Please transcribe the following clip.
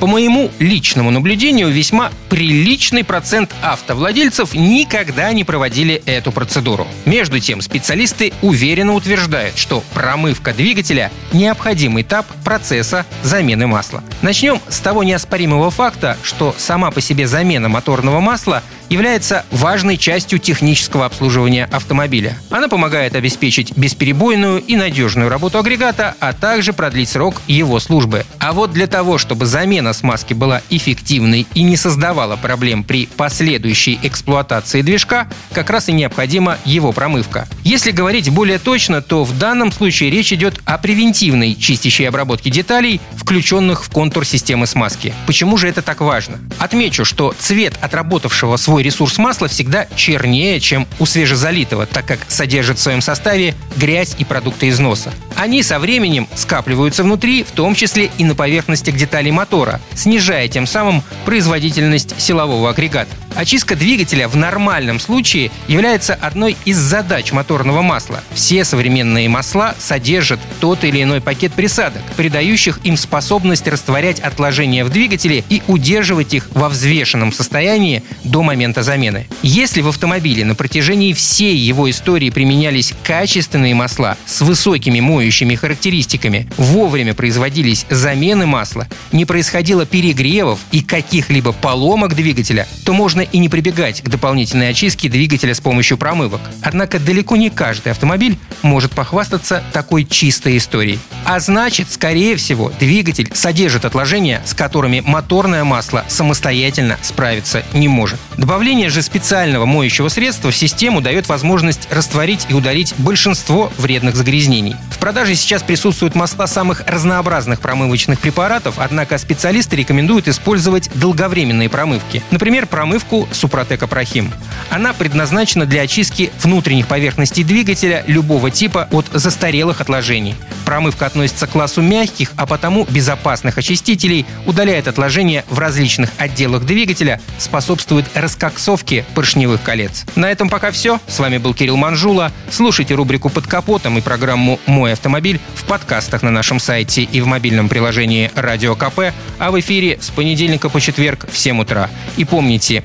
По моему личному наблюдению, весьма приличный процент автовладельцев никогда не проводили эту процедуру. Между тем, специалисты уверенно утверждают, что промывка двигателя – необходимый этап процесса замены масла. Начнем с того неоспоримого факта, что сама по себе замена моторного масла – является важной частью технического обслуживания автомобиля. Она помогает обеспечить бесперебойную и надежную работу агрегата, а также продлить срок его службы. А вот для того, чтобы замена смазки была эффективной и не создавала проблем при последующей эксплуатации движка, как раз и необходима его промывка. Если говорить более точно, то в данном случае речь идет о превентивной чистящей обработке деталей, включенных в контур системы смазки. Почему же это так важно? Отмечу, что цвет отработавшего свой ресурс масла всегда чернее, чем у свежезалитого, так как содержит в своем составе грязь и продукты износа. Они со временем скапливаются внутри, в том числе и на поверхностях деталей мотора, снижая тем самым производительность силового агрегата. Очистка двигателя в нормальном случае является одной из задач моторного масла. Все современные масла содержат тот или иной пакет присадок, придающих им способность растворять отложения в двигателе и удерживать их во взвешенном состоянии до момента замены. Если в автомобиле на протяжении всей его истории применялись качественные масла с высокими моющими характеристиками, вовремя производились замены масла, не происходило перегревов и каких-либо поломок двигателя, то можно можно и не прибегать к дополнительной очистке двигателя с помощью промывок. Однако далеко не каждый автомобиль может похвастаться такой чистой историей. А значит, скорее всего, двигатель содержит отложения, с которыми моторное масло самостоятельно справиться не может. Добавление же специального моющего средства в систему дает возможность растворить и удалить большинство вредных загрязнений. В продаже сейчас присутствуют масла самых разнообразных промывочных препаратов, однако специалисты рекомендуют использовать долговременные промывки. Например, промывку марку Супротек Апрахим. Она предназначена для очистки внутренних поверхностей двигателя любого типа от застарелых отложений. Промывка относится к классу мягких, а потому безопасных очистителей, удаляет отложения в различных отделах двигателя, способствует раскоксовке поршневых колец. На этом пока все. С вами был Кирилл Манжула. Слушайте рубрику «Под капотом» и программу «Мой автомобиль» в подкастах на нашем сайте и в мобильном приложении «Радио КП», а в эфире с понедельника по четверг в 7 утра. И помните,